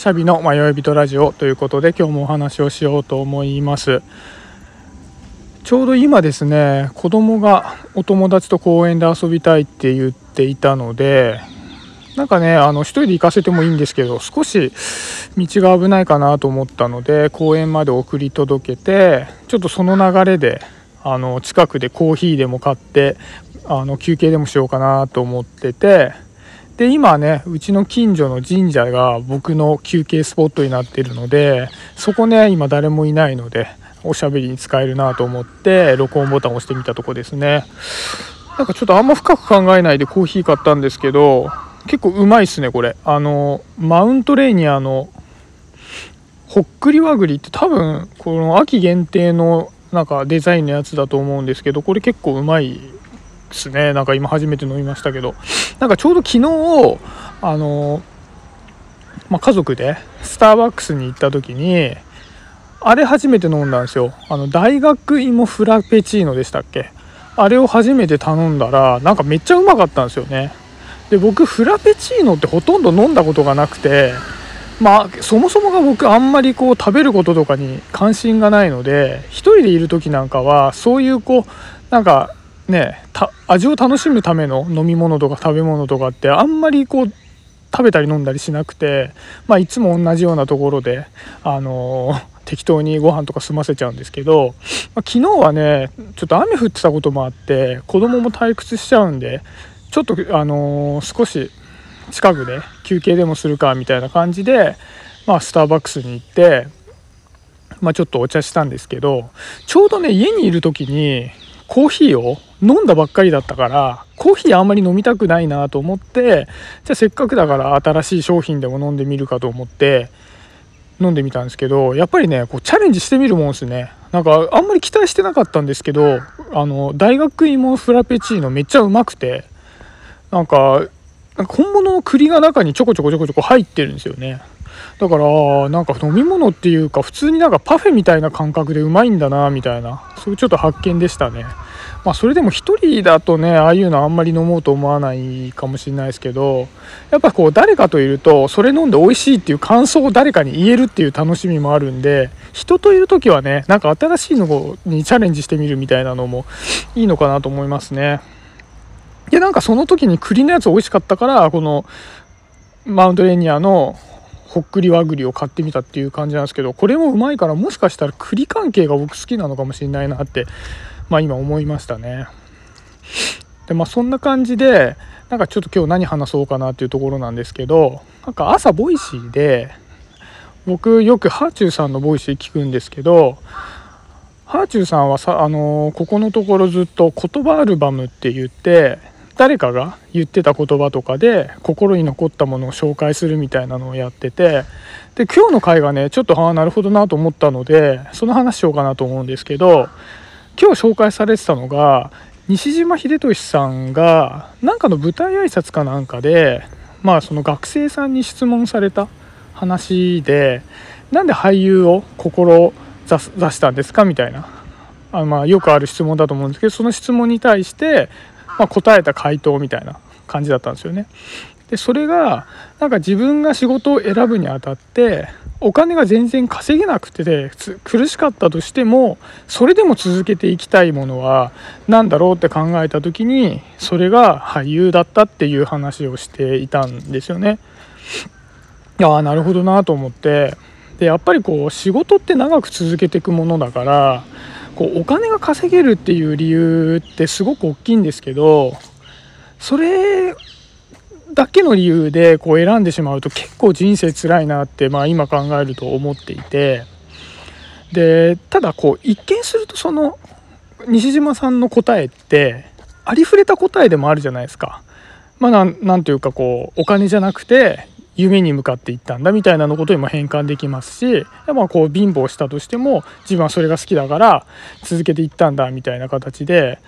シャビの迷い人ラジオということで今日もお話をしようと思います。ちょうど今ですね子供がお友達と公園で遊びたいって言っていたのでなんかねあの1人で行かせてもいいんですけど少し道が危ないかなと思ったので公園まで送り届けてちょっとその流れであの近くでコーヒーでも買ってあの休憩でもしようかなと思っててで今ねうちの近所の神社が僕の休憩スポットになってるのでそこね今誰もいないのでおしゃべりに使えるなと思って録音ボタンを押してみたとこですね。なんかちょっとあんま深く考えないでコーヒー買ったんですけど結構うまいっすねこれ。あのマウントレーニアのほっくり和栗って多分この秋限定のなんかデザインのやつだと思うんですけどこれ結構うまいすね。なんか今初めて飲みましたけど。なんかちょうど昨日あの、まあ、家族でスターバックスに行った時にあれ初めて飲んだんですよ。あの大学芋フラペチーノでしたっけ？あれを初めて頼んだらなんかめっちゃうまかったんですよね。で僕フラペチーノってほとんど飲んだことがなくてまあそもそもが僕あんまりこう食べることとかに関心がないので1人でいる時なんかはそういうこうなんかね味を楽しむための飲み物とか食べ物とかってあんまりこう食べたり飲んだりしなくて、まあ、いつも同じようなところで、あのー、適当にご飯とか済ませちゃうんですけど、まあ、昨日はねちょっと雨降ってたこともあって子供も退屈しちゃうんでちょっと、あのー、少し近くで休憩でもするかみたいな感じで、まあ、スターバックスに行って、まあ、ちょっとお茶したんですけどちょうどね家にいる時にコーヒーを飲んだばっかりだったからコーヒーあんまり飲みたくないなと思ってじゃあせっかくだから新しい商品でも飲んでみるかと思って飲んでみたんですけどやっぱりねこうチャレンジしてみるもんですね。なんかあんまり期待してなかったんですけどあの大学芋フラペチーノめっちゃうまくてなんか本物の栗が中にちょこちょこちょこちょこ入ってるんですよね。だからなんか飲み物っていうか普通になんかパフェみたいな感覚でうまいんだなみたいな。そういうちょっと発見でしたね。まあそれでも1人だとねああいうのあんまり飲もうと思わないかもしれないですけどやっぱこう誰かといるとそれ飲んで美味しいっていう感想を誰かに言えるっていう楽しみもあるんで人といる時はねなんか新しいのにチャレンジしてみるみたいなのもいいのかなと思いますね。でなんかその時に栗のやつ美味しかったからこのマウントレーニアのほっくり和栗を買ってみたっていう感じなんですけどこれもうまいからもしかしたら栗関係が僕好きなのかもしれないなってまあ今思いましたね。でまあそんな感じでなんかちょっと今日何話そうかなっていうところなんですけどなんか朝ボイシーで僕よくはあちゅうさんのボイシー聞くんですけどはあちゅうさんはさあのここのところずっと言葉アルバムって言って誰かが言ってた言葉とかで心に残ったものを紹介するみたいなのをやっててで今日の回がねちょっとああなるほどなと思ったのでその話しようかなと思うんですけど今日紹介されてたのが西島秀俊さんがなんかの舞台挨拶かなんかでまあその学生さんに質問された話でなんで俳優を志したんですかみたいなあまあよくある質問だと思うんですけどその質問に対してまあ、答えた回答みたいな感じだったんですよね。でそれがなんか自分が仕事を選ぶにあたってお金が全然稼げなくて苦しかったとしてもそれでも続けていきたいものは何だろうって考えた時にそれが俳優だったっていう話をしていたんですよね。いやなるほどなと思ってでやっぱりこう仕事って長く続けていくものだからこうお金が稼げるっていう理由ってすごく大きいんですけどそれだけの理由でこう選んでしまうと結構人生辛いなって、まあ、今考えると思っていてでただこう一見するとその西島さんの答えってありふれた答えでもあるじゃないですか。まあ、なんていうかこうお金じゃなくて夢に向かっていったんだみたいなのことにも変換できますし、まあ、こう貧乏したとしても自分はそれが好きだから続けていったんだみたいな形で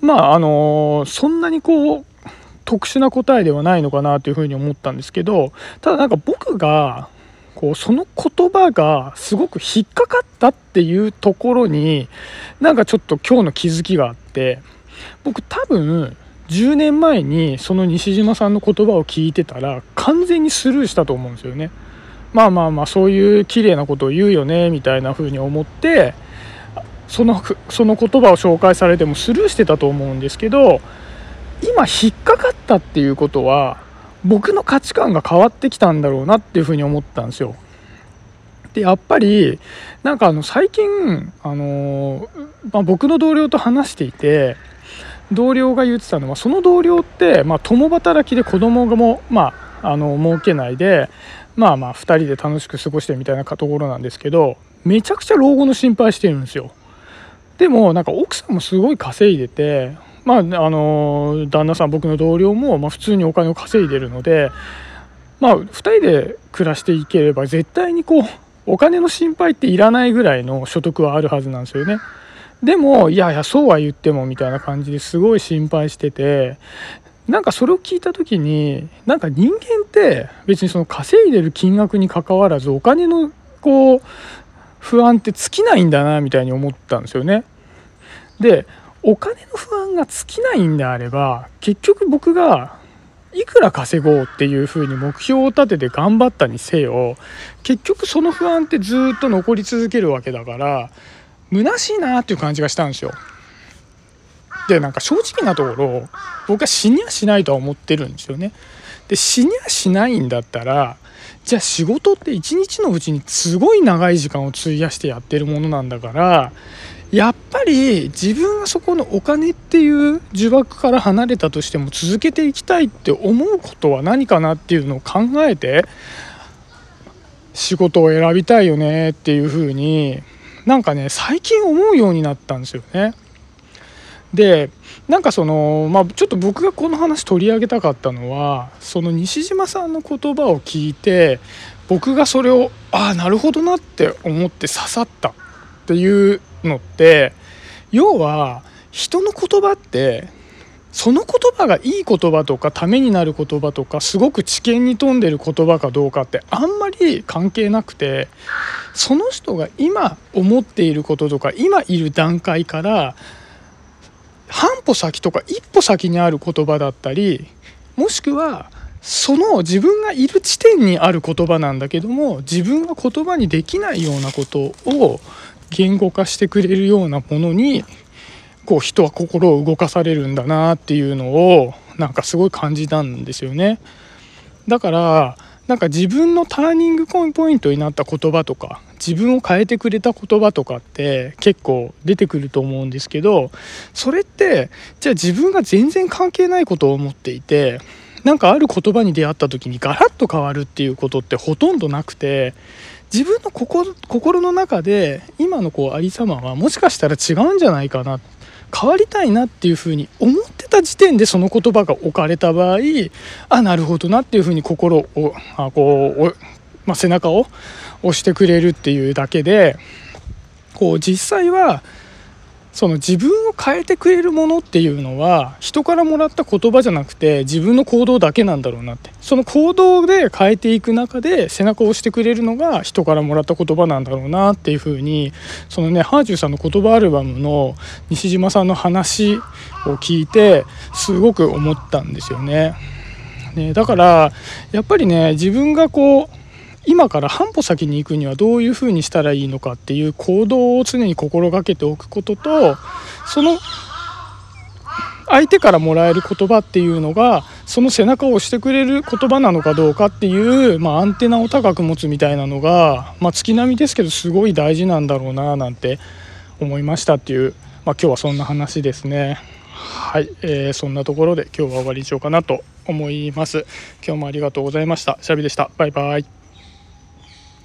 まああのそんなにこう特殊な答えではないのかなというふうに思ったんですけどただなんか僕がこうその言葉がすごく引っかかったっていうところになんかちょっと今日の気づきがあって僕多分10年前にその西島さんの言葉を聞いてたら完全にスルーしたと思うんですよね。まあまあまあそういう綺麗なことを言うよねみたいな風に思ってそのその言葉を紹介されてもスルーしてたと思うんですけど今引っかかったっていうことは僕の価値観が変わってきたんだろうなっていうふうに思ったんですよ。でやっぱりなんかあの最近あの、まあ、僕の同僚と話していて同僚が言ってたのはその同僚って、まあ、共働きで子供がも、まあ、あの設けないでまあまあ2人で楽しく過ごしてみたいなところなんですけどめちゃくちゃ老後の心配してるんですよ。でもなんか奥さんもすごい稼いでてまああの旦那さん僕の同僚も、まあ、普通にお金を稼いでるのでまあ2人で暮らしていければ絶対にこうお金の心配っていらないぐらいの所得はあるはずなんですよね。でもいやいやそうは言ってもみたいな感じですごい心配しててなんかそれを聞いた時になんか人間って別にその稼いでる金額にかかわらずお金のこう不安って尽きないんだなみたいに思ったんですよね。でお金の不安が尽きないんであれば結局僕がいくら稼ごうっていうふうに目標を立てて頑張ったにせよ結局その不安ってずっと残り続けるわけだから虚しいなっていう感じがしたんですよ。でなんか正直なところ僕は死にはしないとは思ってるんですよね。で死にはしないんだったらじゃあ仕事って一日のうちにすごい長い時間を費やしてやってるものなんだからやっぱり自分がそこのお金っていう呪縛から離れたとしても続けていきたいって思うことは何かなっていうのを考えて仕事を選びたいよねっていうふうになんかね最近思うようになったんですよね。でなんかそのまあちょっと僕がこの話取り上げたかったのはその西島さんの言葉を聞いて僕がそれをああなるほどなって思って刺さったっていうのって要は人の言葉ってその言葉がいい言葉とかためになる言葉とかすごく知見に富んでる言葉かどうかってあんまり関係なくてその人が今思っていることとか今いる段階から半歩先とか一歩先にある言葉だったりもしくはその自分がいる地点にある言葉なんだけども自分が言葉にできないようなことを言語化してくれるようなものにこう人は心を動かされるんだなっていうのをなんかすごい感じたんですよね。だからなんか自分のターニングポイントになった言葉とか自分を変えてくれた言葉とかって結構出てくると思うんですけどそれってじゃあ自分が全然関係ないことを思っていてなんかある言葉に出会った時にガラッと変わるっていうことってほとんどなくて自分の心の中で今のこうありさまはもしかしたら違うんじゃないかなっ変わりたいなっていうふうに思ってた時点でその言葉が置かれた場合あなるほどなっていうふうに心をあこう、まあ、背中を押してくれるっていうだけでこう実際はその自分を変えてくれるものっていうのは人からもらった言葉じゃなくて自分の行動だけなんだろうなってその行動で変えていく中で背中を押してくれるのが人からもらった言葉なんだろうなっていうふうにそのねハージューさんの言葉アルバムの西島さんの話を聞いてすごく思ったんですよね。ねだからやっぱりね自分がこう今から半歩先に行くにはどういうふうにしたらいいのかっていう行動を常に心がけておくこととその相手からもらえる言葉っていうのがその背中を押してくれる言葉なのかどうかっていう、まあ、アンテナを高く持つみたいなのが、まあ、月並みですけどすごい大事なんだろうななんて思いましたっていう、まあ、今日はそんな話ですね。はい、えー、そんなところで今日は終わりにしようかなと思います。今日もありがとうございました。シャビでした。バイバイ。